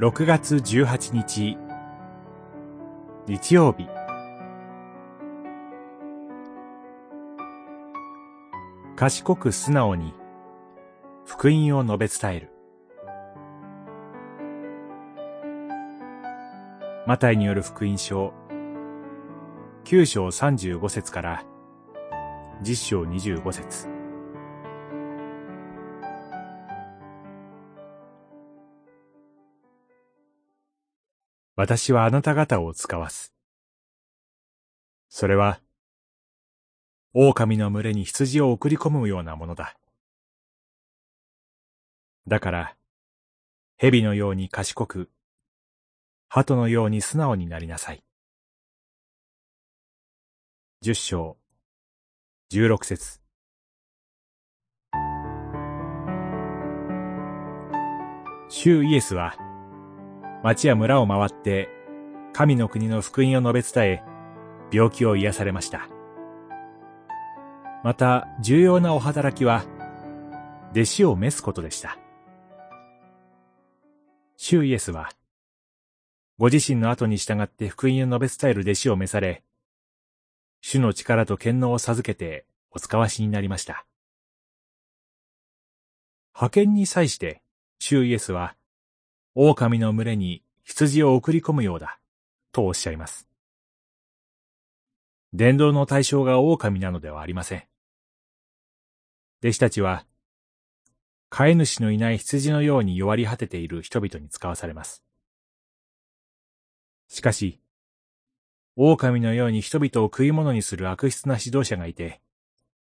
6月18日。日曜日。賢く素直に福音を述べ伝える。マタイによる福音書。9章35節から10章25節。私はあなた方を使わす。それは、狼の群れに羊を送り込むようなものだ。だから、蛇のように賢く、鳩のように素直になりなさい。十章、十六節。主イエスは、町や村を回って、神の国の福音を述べ伝え、病気を癒されました。また、重要なお働きは、弟子を召すことでした。主イエスは、ご自身の後に従って福音を述べ伝える弟子を召され、主の力と権能を授けてお使わしになりました。派遣に際して、主イエスは、狼の群れに羊を送り込むようだ、とおっしゃいます。伝道の対象が狼なのではありません。弟子たちは、飼い主のいない羊のように弱り果てている人々に使わされます。しかし、狼のように人々を食い物にする悪質な指導者がいて、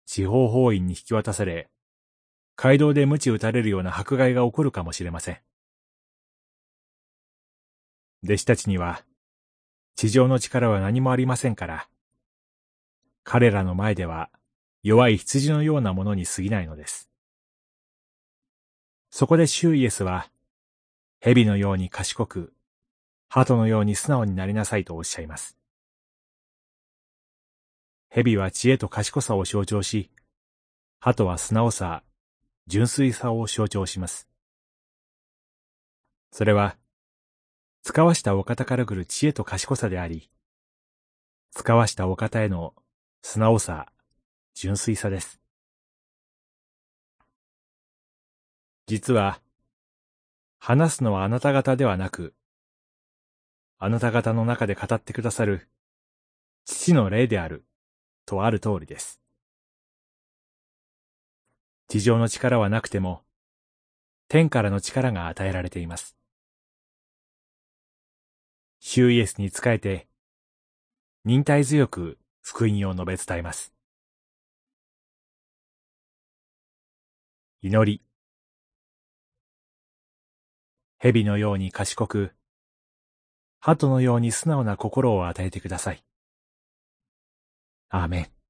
地方法院に引き渡され、街道で鞭打たれるような迫害が起こるかもしれません。弟子たちには、地上の力は何もありませんから、彼らの前では弱い羊のようなものに過ぎないのです。そこでシュイエスは、蛇のように賢く、鳩のように素直になりなさいとおっしゃいます。蛇は知恵と賢さを象徴し、鳩は素直さ、純粋さを象徴します。それは、使わしたお方から来る知恵と賢さであり、使わしたお方への素直さ、純粋さです。実は、話すのはあなた方ではなく、あなた方の中で語ってくださる父の霊である、とある通りです。地上の力はなくても、天からの力が与えられています。主イエスに仕えて、忍耐強く福音を述べ伝えます。祈り。蛇のように賢く、鳩のように素直な心を与えてください。アーメン。